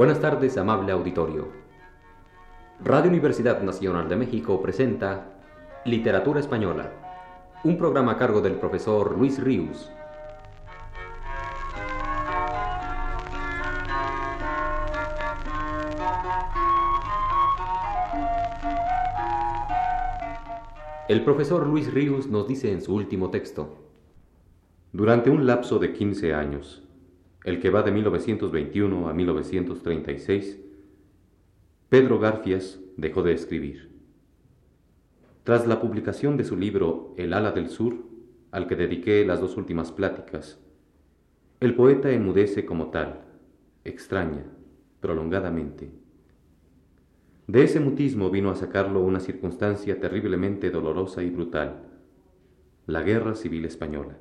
Buenas tardes, amable auditorio. Radio Universidad Nacional de México presenta Literatura Española, un programa a cargo del profesor Luis Ríos. El profesor Luis Ríos nos dice en su último texto, Durante un lapso de 15 años, el que va de 1921 a 1936, Pedro Garfias dejó de escribir. Tras la publicación de su libro El ala del sur, al que dediqué las dos últimas pláticas, el poeta enmudece como tal, extraña, prolongadamente. De ese mutismo vino a sacarlo una circunstancia terriblemente dolorosa y brutal, la guerra civil española.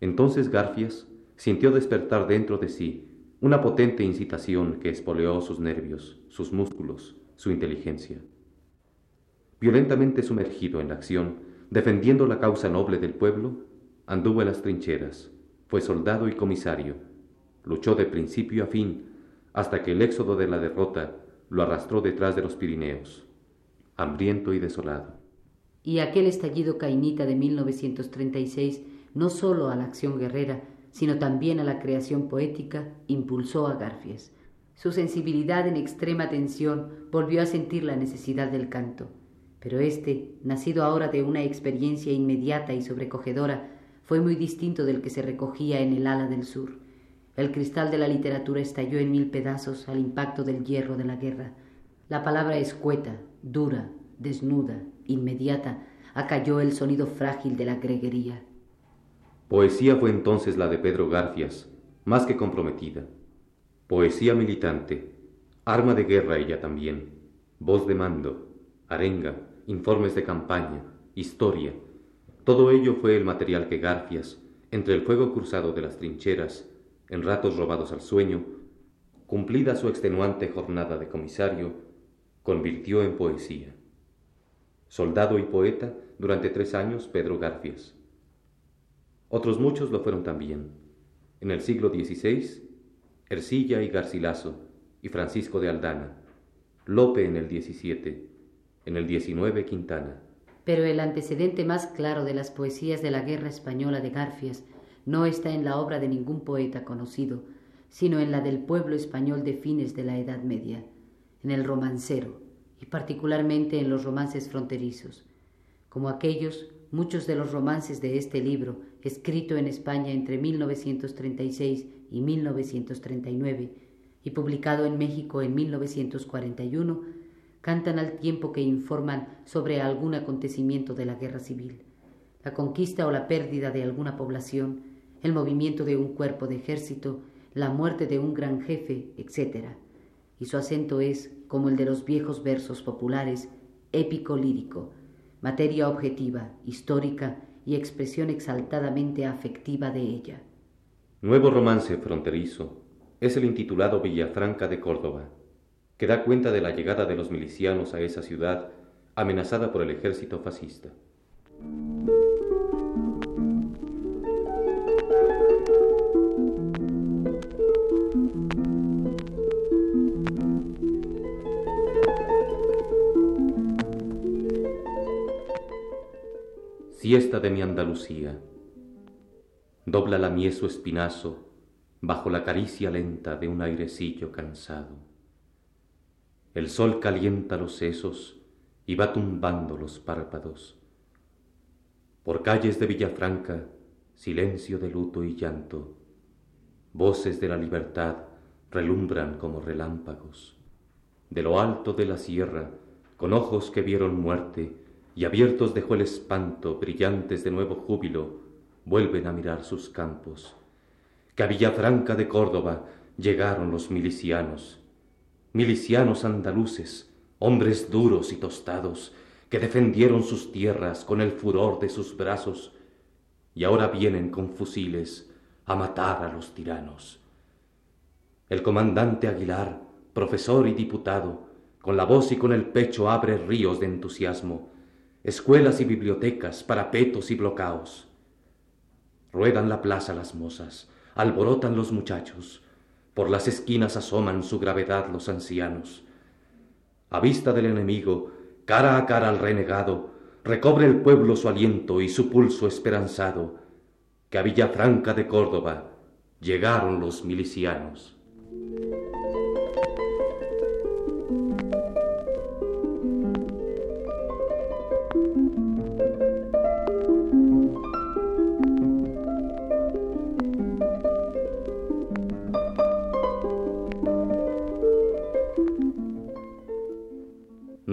Entonces Garfias sintió despertar dentro de sí una potente incitación que espoleó sus nervios, sus músculos, su inteligencia. Violentamente sumergido en la acción, defendiendo la causa noble del pueblo, anduvo en las trincheras, fue soldado y comisario, luchó de principio a fin, hasta que el éxodo de la derrota lo arrastró detrás de los Pirineos, hambriento y desolado. Y aquel estallido cainita de 1936, no sólo a la acción guerrera, sino también a la creación poética, impulsó a Garfias. Su sensibilidad en extrema tensión volvió a sentir la necesidad del canto. Pero este, nacido ahora de una experiencia inmediata y sobrecogedora, fue muy distinto del que se recogía en el ala del sur. El cristal de la literatura estalló en mil pedazos al impacto del hierro de la guerra. La palabra escueta, dura, desnuda, inmediata, acalló el sonido frágil de la greguería. Poesía fue entonces la de Pedro Garfias, más que comprometida. Poesía militante, arma de guerra ella también, voz de mando, arenga, informes de campaña, historia. Todo ello fue el material que Garfias, entre el fuego cruzado de las trincheras, en ratos robados al sueño, cumplida su extenuante jornada de comisario, convirtió en poesía. Soldado y poeta durante tres años Pedro Garfias. Otros muchos lo fueron también. En el siglo XVI, Ercilla y Garcilaso y Francisco de Aldana, Lope en el XVII, en el XIX Quintana. Pero el antecedente más claro de las poesías de la guerra española de Garfias no está en la obra de ningún poeta conocido, sino en la del pueblo español de fines de la Edad Media, en el romancero, y particularmente en los romances fronterizos, como aquellos muchos de los romances de este libro, escrito en España entre 1936 y 1939 y publicado en México en 1941, cantan al tiempo que informan sobre algún acontecimiento de la guerra civil, la conquista o la pérdida de alguna población, el movimiento de un cuerpo de ejército, la muerte de un gran jefe, etc. Y su acento es, como el de los viejos versos populares, épico lírico, materia objetiva, histórica y expresión exaltadamente afectiva de ella. Nuevo romance fronterizo es el intitulado Villafranca de Córdoba, que da cuenta de la llegada de los milicianos a esa ciudad amenazada por el ejército fascista. Siesta de mi Andalucía, dobla la mieso espinazo bajo la caricia lenta de un airecillo cansado. El sol calienta los sesos y va tumbando los párpados. Por calles de Villafranca, silencio de luto y llanto, voces de la libertad relumbran como relámpagos. De lo alto de la sierra, con ojos que vieron muerte, y abiertos dejó el espanto, brillantes de nuevo júbilo, vuelven a mirar sus campos. Que a Villafranca de Córdoba llegaron los milicianos, milicianos andaluces, hombres duros y tostados, que defendieron sus tierras con el furor de sus brazos, y ahora vienen con fusiles a matar a los tiranos. El comandante Aguilar, profesor y diputado, con la voz y con el pecho abre ríos de entusiasmo, escuelas y bibliotecas, parapetos y blocaos. Ruedan la plaza las mozas, alborotan los muchachos, por las esquinas asoman su gravedad los ancianos. A vista del enemigo, cara a cara al renegado, recobre el pueblo su aliento y su pulso esperanzado, que a Villafranca de Córdoba llegaron los milicianos.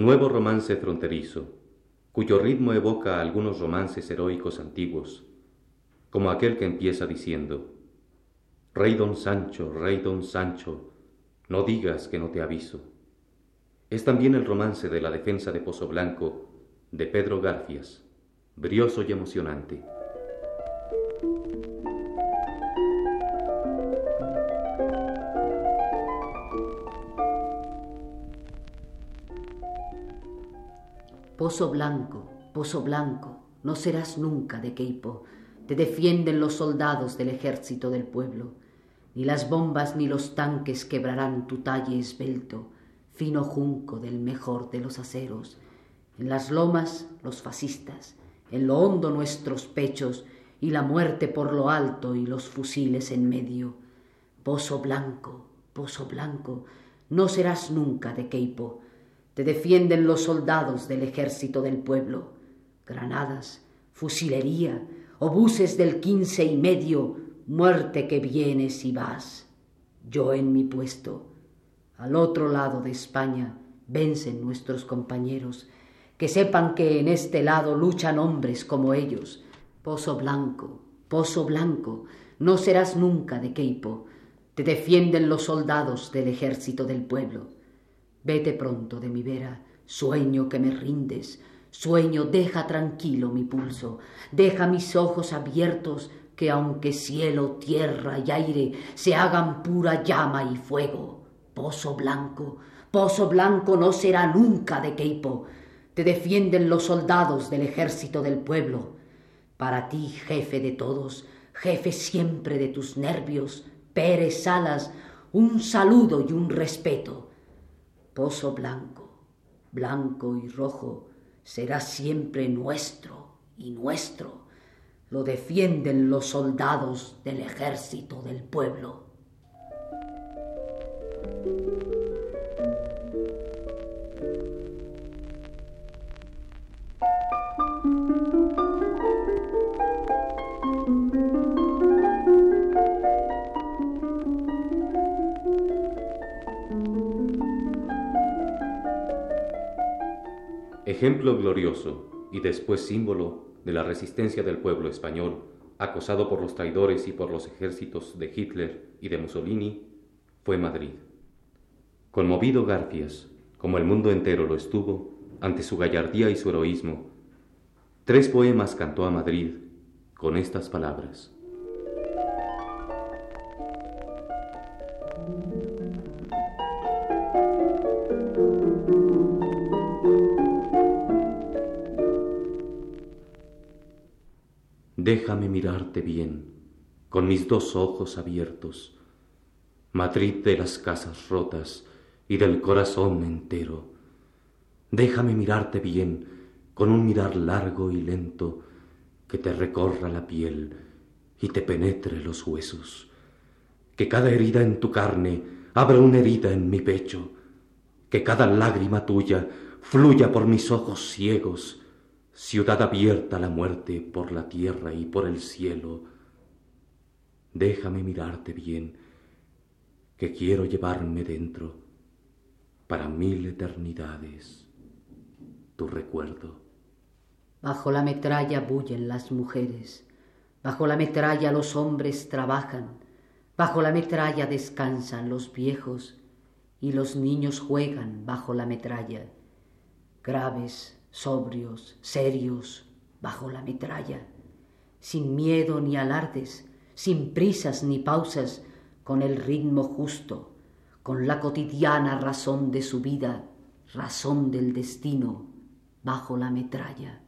Nuevo romance fronterizo, cuyo ritmo evoca algunos romances heroicos antiguos, como aquel que empieza diciendo, Rey don Sancho, rey don Sancho, no digas que no te aviso. Es también el romance de la defensa de Pozo Blanco de Pedro Garfias, brioso y emocionante. Pozo Blanco, Pozo Blanco, no serás nunca de Queipo, te defienden los soldados del ejército del pueblo ni las bombas ni los tanques quebrarán tu talle esbelto, fino junco del mejor de los aceros. En las lomas los fascistas, en lo hondo nuestros pechos, y la muerte por lo alto y los fusiles en medio. Pozo blanco, pozo blanco, no serás nunca de Queipo. Te defienden los soldados del ejército del pueblo. Granadas, fusilería, obuses del quince y medio, muerte que vienes y vas, yo en mi puesto. Al otro lado de España vencen nuestros compañeros, que sepan que en este lado luchan hombres como ellos. Pozo blanco, pozo blanco, no serás nunca de Queipo, te defienden los soldados del ejército del pueblo. Vete pronto de mi vera, sueño que me rindes, sueño, deja tranquilo mi pulso, deja mis ojos abiertos que aunque cielo, tierra y aire se hagan pura llama y fuego, pozo blanco, pozo blanco no será nunca de Queipo. Te defienden los soldados del ejército del pueblo. Para ti, jefe de todos, jefe siempre de tus nervios, Pérez Salas, un saludo y un respeto. Pozo blanco, blanco y rojo, será siempre nuestro y nuestro lo defienden los soldados del ejército del pueblo. Ejemplo glorioso y después símbolo de la resistencia del pueblo español, acosado por los traidores y por los ejércitos de Hitler y de Mussolini, fue Madrid. Conmovido Garfias, como el mundo entero lo estuvo, ante su gallardía y su heroísmo, tres poemas cantó a Madrid con estas palabras. Déjame mirarte bien, con mis dos ojos abiertos, Madrid de las casas rotas y del corazón entero. Déjame mirarte bien, con un mirar largo y lento, que te recorra la piel y te penetre los huesos. Que cada herida en tu carne abra una herida en mi pecho, que cada lágrima tuya fluya por mis ojos ciegos, ciudad abierta a la muerte por la tierra y por el cielo, déjame mirarte bien, que quiero llevarme dentro para mil eternidades tu recuerdo. Bajo la metralla bullen las mujeres, bajo la metralla los hombres trabajan, bajo la metralla descansan los viejos y los niños juegan bajo la metralla. Graves, sobrios, serios, bajo la metralla, sin miedo ni alardes, sin prisas ni pausas, con el ritmo justo, con la cotidiana razón de su vida, razón del destino, bajo la metralla.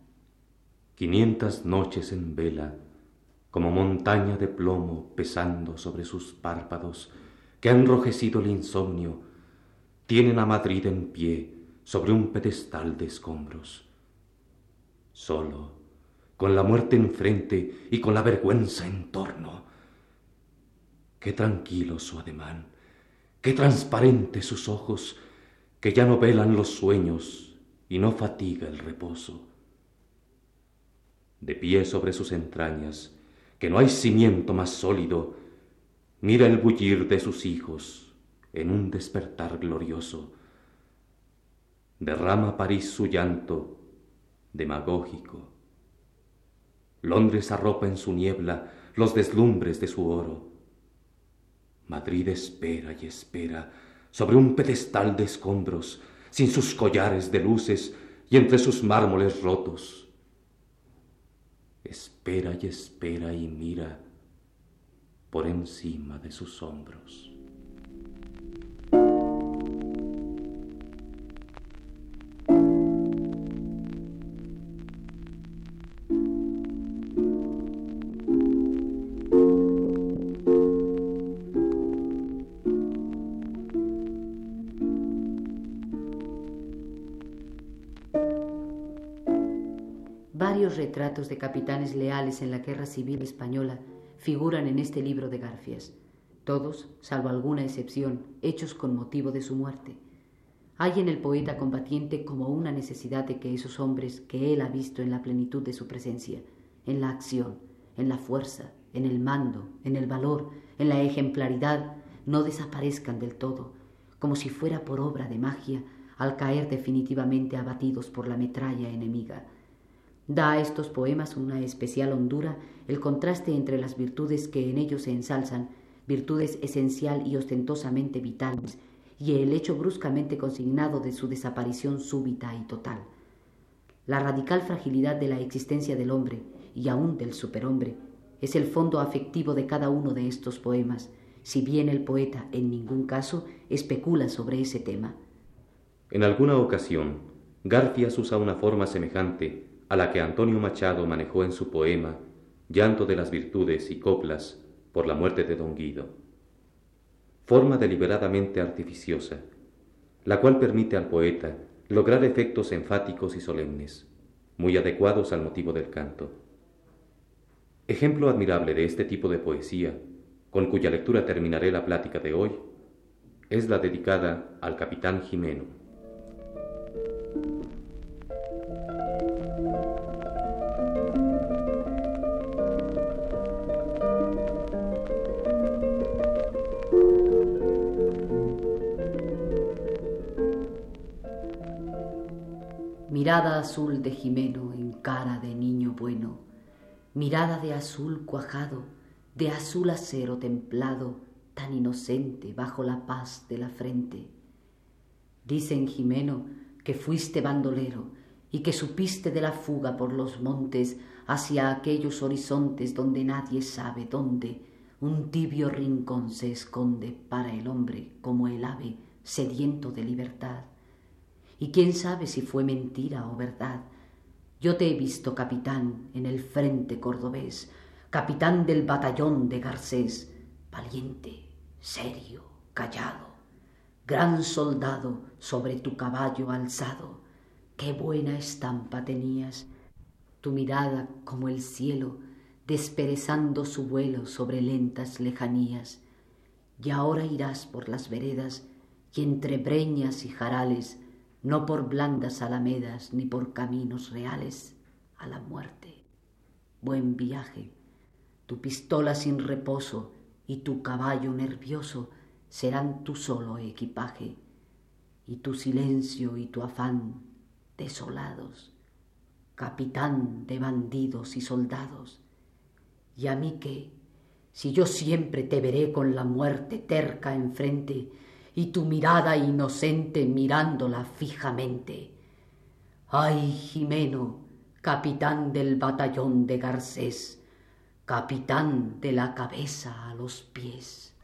Quinientas noches en vela, como montaña de plomo pesando sobre sus párpados, que ha enrojecido el insomnio, tienen a Madrid en pie sobre un pedestal de escombros. Solo, con la muerte enfrente y con la vergüenza en torno. Qué tranquilo su ademán, qué transparente sus ojos, que ya no velan los sueños y no fatiga el reposo. De pie sobre sus entrañas, que no hay cimiento más sólido, mira el bullir de sus hijos en un despertar glorioso. Derrama París su llanto demagógico. Londres arropa en su niebla los deslumbres de su oro. Madrid espera y espera sobre un pedestal de escombros, sin sus collares de luces y entre sus mármoles rotos. Espera y espera y mira por encima de sus hombros. Varios retratos de capitanes leales en la guerra civil española figuran en este libro de Garfias, todos, salvo alguna excepción, hechos con motivo de su muerte. Hay en el poeta combatiente como una necesidad de que esos hombres que él ha visto en la plenitud de su presencia, en la acción, en la fuerza, en el mando, en el valor, en la ejemplaridad, no desaparezcan del todo, como si fuera por obra de magia al caer definitivamente abatidos por la metralla enemiga. Da a estos poemas una especial hondura el contraste entre las virtudes que en ellos se ensalzan, virtudes esencial y ostentosamente vitales, y el hecho bruscamente consignado de su desaparición súbita y total. La radical fragilidad de la existencia del hombre, y aún del superhombre, es el fondo afectivo de cada uno de estos poemas, si bien el poeta en ningún caso especula sobre ese tema. En alguna ocasión, Garfias usa una forma semejante a la que Antonio Machado manejó en su poema Llanto de las Virtudes y Coplas por la muerte de Don Guido. Forma deliberadamente artificiosa, la cual permite al poeta lograr efectos enfáticos y solemnes, muy adecuados al motivo del canto. Ejemplo admirable de este tipo de poesía, con cuya lectura terminaré la plática de hoy, es la dedicada al capitán Jimeno. Mirada azul de Jimeno en cara de niño bueno, mirada de azul cuajado, de azul acero templado, tan inocente bajo la paz de la frente. Dicen, Jimeno, que fuiste bandolero y que supiste de la fuga por los montes hacia aquellos horizontes donde nadie sabe dónde un tibio rincón se esconde para el hombre como el ave sediento de libertad y quién sabe si fue mentira o verdad. Yo te he visto capitán en el frente cordobés, capitán del batallón de Garcés, valiente, serio, callado, gran soldado sobre tu caballo alzado. Qué buena estampa tenías, tu mirada como el cielo, desperezando su vuelo sobre lentas lejanías. Y ahora irás por las veredas y entre breñas y jarales no por blandas alamedas ni por caminos reales, a la muerte. Buen viaje, tu pistola sin reposo y tu caballo nervioso serán tu solo equipaje, y tu silencio y tu afán desolados, capitán de bandidos y soldados. Y a mí qué, si yo siempre te veré con la muerte terca enfrente, y tu mirada inocente mirándola fijamente. Ay, Jimeno, capitán del batallón de Garcés, capitán de la cabeza a los pies.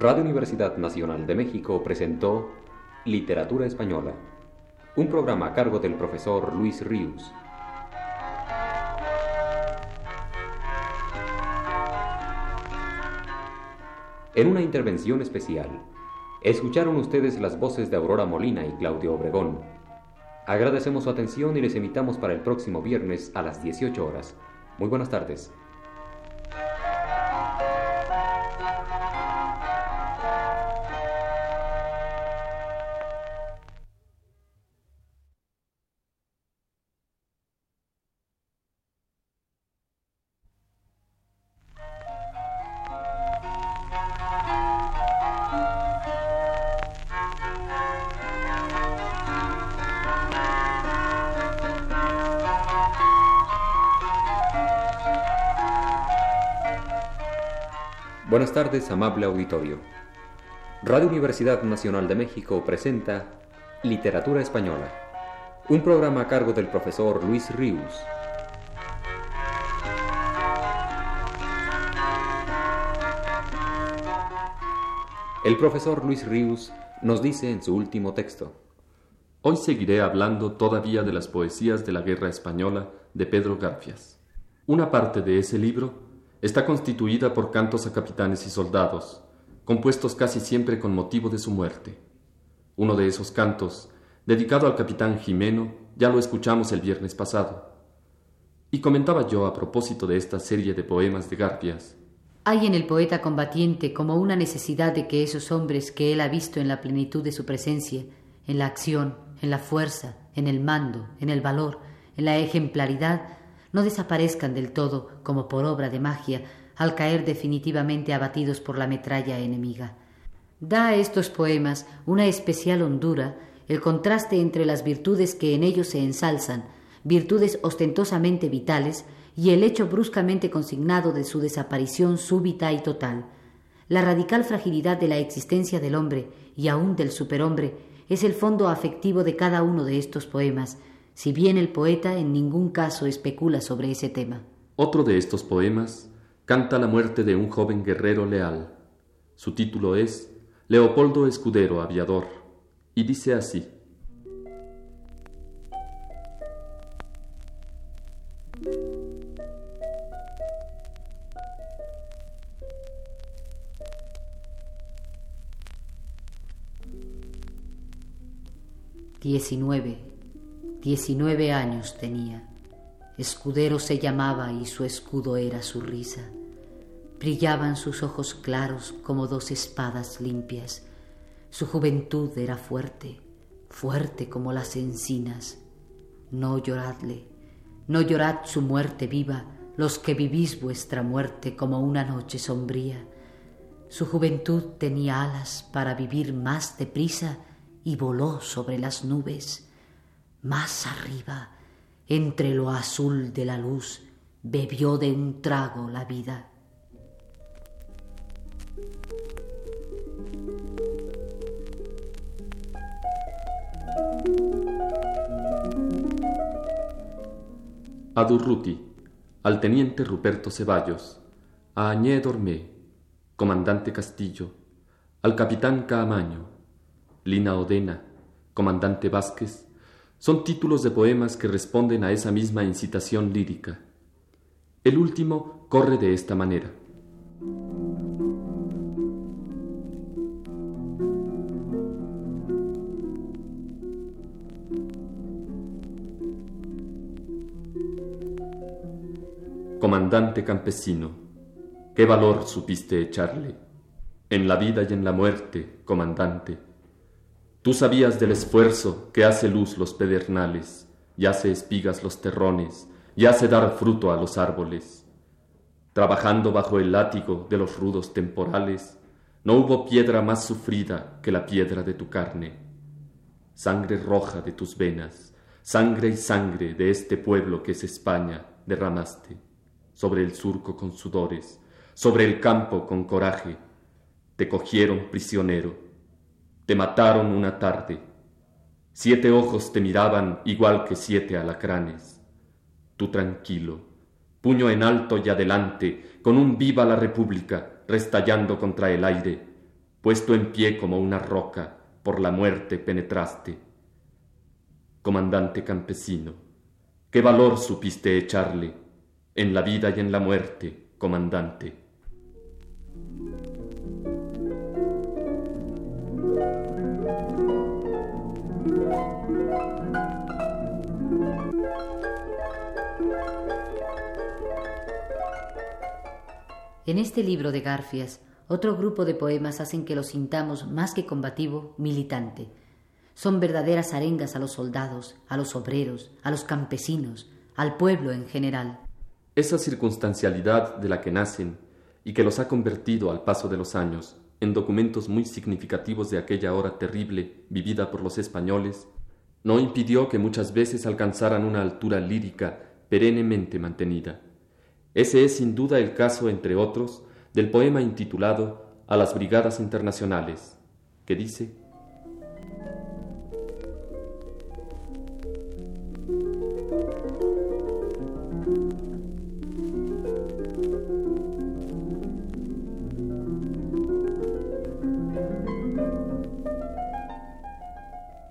Radio Universidad Nacional de México presentó Literatura Española, un programa a cargo del profesor Luis Ríos. En una intervención especial, escucharon ustedes las voces de Aurora Molina y Claudio Obregón. Agradecemos su atención y les invitamos para el próximo viernes a las 18 horas. Muy buenas tardes. Buenas tardes, amable auditorio. Radio Universidad Nacional de México presenta Literatura Española, un programa a cargo del profesor Luis Ríos. El profesor Luis Ríos nos dice en su último texto. Hoy seguiré hablando todavía de las poesías de la Guerra Española de Pedro Garfias. Una parte de ese libro Está constituida por cantos a capitanes y soldados, compuestos casi siempre con motivo de su muerte. Uno de esos cantos, dedicado al capitán Jimeno, ya lo escuchamos el viernes pasado. Y comentaba yo a propósito de esta serie de poemas de Garfias. Hay en el poeta combatiente como una necesidad de que esos hombres que él ha visto en la plenitud de su presencia, en la acción, en la fuerza, en el mando, en el valor, en la ejemplaridad, no desaparezcan del todo como por obra de magia al caer definitivamente abatidos por la metralla enemiga. Da a estos poemas una especial hondura el contraste entre las virtudes que en ellos se ensalzan, virtudes ostentosamente vitales, y el hecho bruscamente consignado de su desaparición súbita y total. La radical fragilidad de la existencia del hombre y aun del superhombre es el fondo afectivo de cada uno de estos poemas, si bien el poeta en ningún caso especula sobre ese tema. Otro de estos poemas canta la muerte de un joven guerrero leal. Su título es Leopoldo Escudero Aviador y dice así. Diecinueve. Diecinueve años tenía. Escudero se llamaba y su escudo era su risa. Brillaban sus ojos claros como dos espadas limpias. Su juventud era fuerte, fuerte como las encinas. No lloradle, no llorad su muerte viva, los que vivís vuestra muerte como una noche sombría. Su juventud tenía alas para vivir más deprisa y voló sobre las nubes más arriba, entre lo azul de la luz, bebió de un trago la vida. A Durruti, al teniente Ruperto Ceballos, a Añé Dormé, comandante Castillo, al capitán Caamaño, Lina Odena, comandante Vázquez, son títulos de poemas que responden a esa misma incitación lírica. El último corre de esta manera. Comandante campesino, qué valor supiste echarle. En la vida y en la muerte, comandante, Tú sabías del esfuerzo que hace luz los pedernales, y hace espigas los terrones, y hace dar fruto a los árboles. Trabajando bajo el látigo de los rudos temporales, no hubo piedra más sufrida que la piedra de tu carne. Sangre roja de tus venas, sangre y sangre de este pueblo que es España, derramaste, sobre el surco con sudores, sobre el campo con coraje, te cogieron prisionero te mataron una tarde. Siete ojos te miraban igual que siete alacranes. Tú tranquilo, puño en alto y adelante, con un viva la República restallando contra el aire, puesto en pie como una roca, por la muerte penetraste. Comandante campesino, qué valor supiste echarle en la vida y en la muerte, comandante. En este libro de Garfias, otro grupo de poemas hacen que lo sintamos más que combativo, militante. Son verdaderas arengas a los soldados, a los obreros, a los campesinos, al pueblo en general. Esa circunstancialidad de la que nacen y que los ha convertido al paso de los años en documentos muy significativos de aquella hora terrible vivida por los españoles, no impidió que muchas veces alcanzaran una altura lírica perennemente mantenida. Ese es sin duda el caso, entre otros, del poema intitulado A las Brigadas Internacionales, que dice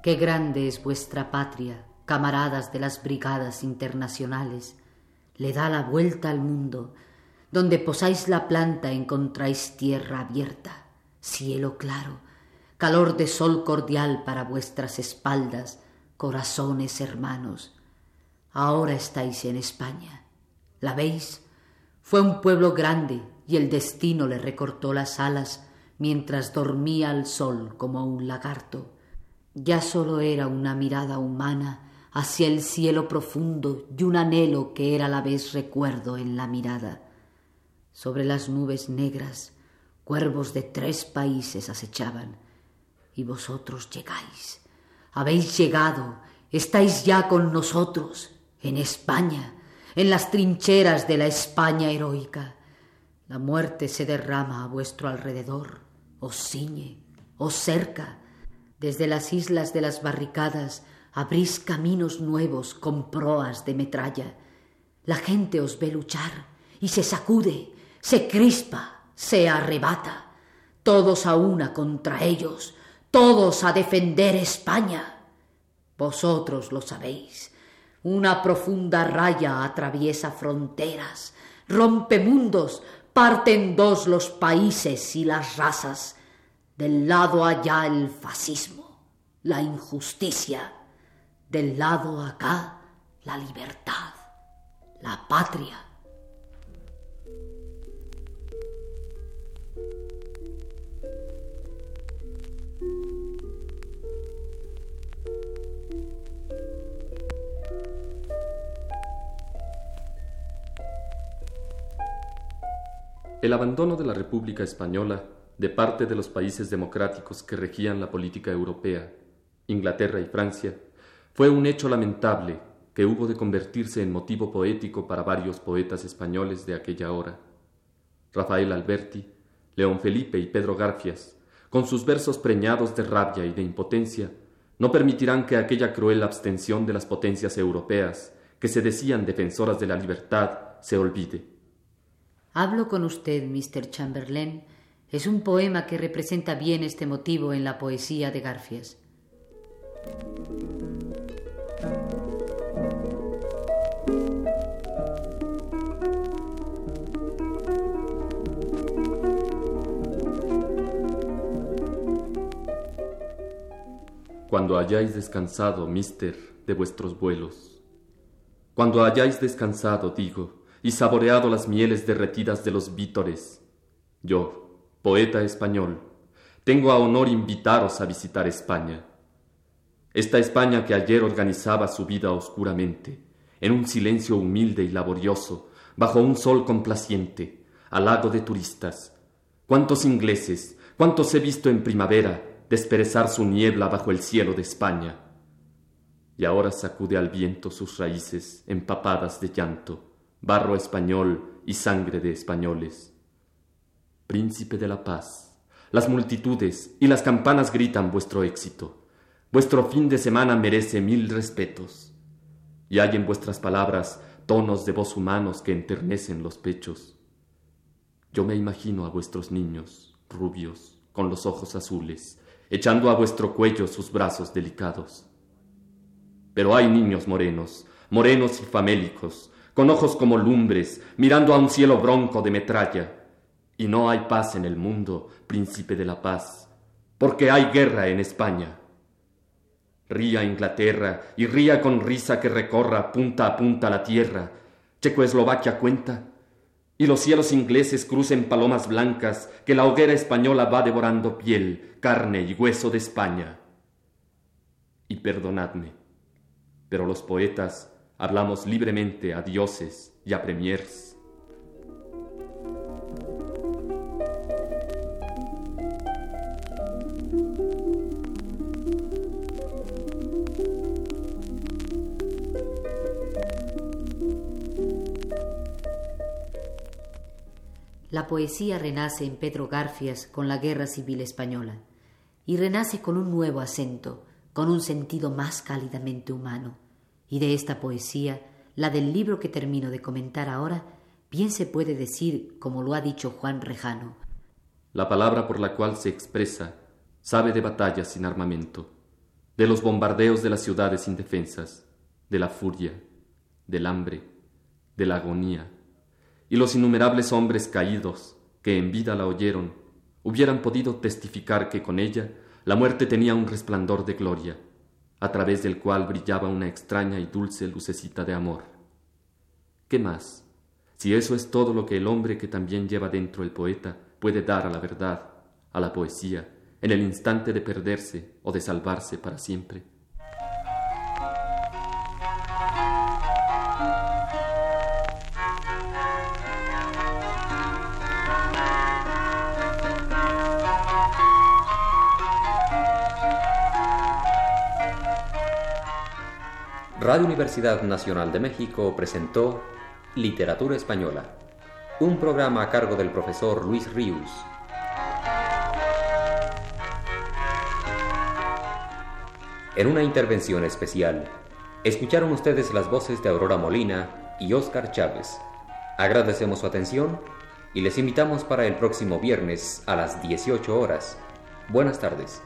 Qué grande es vuestra patria, camaradas de las brigadas internacionales. Le da la vuelta al mundo, donde posáis la planta encontráis tierra abierta, cielo claro, calor de sol cordial para vuestras espaldas, corazones hermanos. Ahora estáis en España. ¿La veis? Fue un pueblo grande y el destino le recortó las alas mientras dormía al sol como un lagarto. Ya solo era una mirada humana hacia el cielo profundo y un anhelo que era a la vez recuerdo en la mirada. Sobre las nubes negras, cuervos de tres países acechaban. Y vosotros llegáis. Habéis llegado. Estáis ya con nosotros, en España, en las trincheras de la España heroica. La muerte se derrama a vuestro alrededor, os ciñe, os cerca. Desde las islas de las barricadas abrís caminos nuevos con proas de metralla. La gente os ve luchar y se sacude se crispa, se arrebata, todos a una contra ellos, todos a defender España. Vosotros lo sabéis, una profunda raya atraviesa fronteras, rompe mundos, parte en dos los países y las razas, del lado allá el fascismo, la injusticia, del lado acá la libertad, la patria. El abandono de la República Española de parte de los países democráticos que regían la política europea, Inglaterra y Francia, fue un hecho lamentable que hubo de convertirse en motivo poético para varios poetas españoles de aquella hora. Rafael Alberti, León Felipe y Pedro Garfias, con sus versos preñados de rabia y de impotencia, no permitirán que aquella cruel abstención de las potencias europeas, que se decían defensoras de la libertad, se olvide. Hablo con usted, Mr. Chamberlain, es un poema que representa bien este motivo en la poesía de Garfias. Cuando hayáis descansado, mister, de vuestros vuelos. Cuando hayáis descansado, digo, y saboreado las mieles derretidas de los vítores. Yo, poeta español, tengo a honor invitaros a visitar España. Esta España que ayer organizaba su vida oscuramente, en un silencio humilde y laborioso, bajo un sol complaciente, al lado de turistas. ¿Cuántos ingleses, cuántos he visto en primavera desperezar su niebla bajo el cielo de España? Y ahora sacude al viento sus raíces empapadas de llanto barro español y sangre de españoles. Príncipe de la paz, las multitudes y las campanas gritan vuestro éxito. Vuestro fin de semana merece mil respetos. Y hay en vuestras palabras tonos de voz humanos que enternecen los pechos. Yo me imagino a vuestros niños, rubios, con los ojos azules, echando a vuestro cuello sus brazos delicados. Pero hay niños morenos, morenos y famélicos, con ojos como lumbres, mirando a un cielo bronco de metralla. Y no hay paz en el mundo, príncipe de la paz, porque hay guerra en España. Ría Inglaterra y ría con risa que recorra punta a punta la tierra. Checoslovaquia cuenta. Y los cielos ingleses crucen palomas blancas que la hoguera española va devorando piel, carne y hueso de España. Y perdonadme, pero los poetas hablamos libremente a dioses y a premiers La poesía renace en Pedro Garfias con la Guerra Civil Española y renace con un nuevo acento, con un sentido más cálidamente humano. Y de esta poesía, la del libro que termino de comentar ahora, bien se puede decir, como lo ha dicho Juan Rejano. La palabra por la cual se expresa sabe de batallas sin armamento, de los bombardeos de las ciudades indefensas, de la furia, del hambre, de la agonía, y los innumerables hombres caídos que en vida la oyeron hubieran podido testificar que con ella la muerte tenía un resplandor de gloria, a través del cual brillaba una extraña y dulce lucecita de amor. ¿Qué más? Si eso es todo lo que el hombre que también lleva dentro el poeta puede dar a la verdad, a la poesía, en el instante de perderse o de salvarse para siempre. Radio Universidad Nacional de México presentó Literatura Española, un programa a cargo del profesor Luis Ríos. En una intervención especial, escucharon ustedes las voces de Aurora Molina y Óscar Chávez. Agradecemos su atención y les invitamos para el próximo viernes a las 18 horas. Buenas tardes.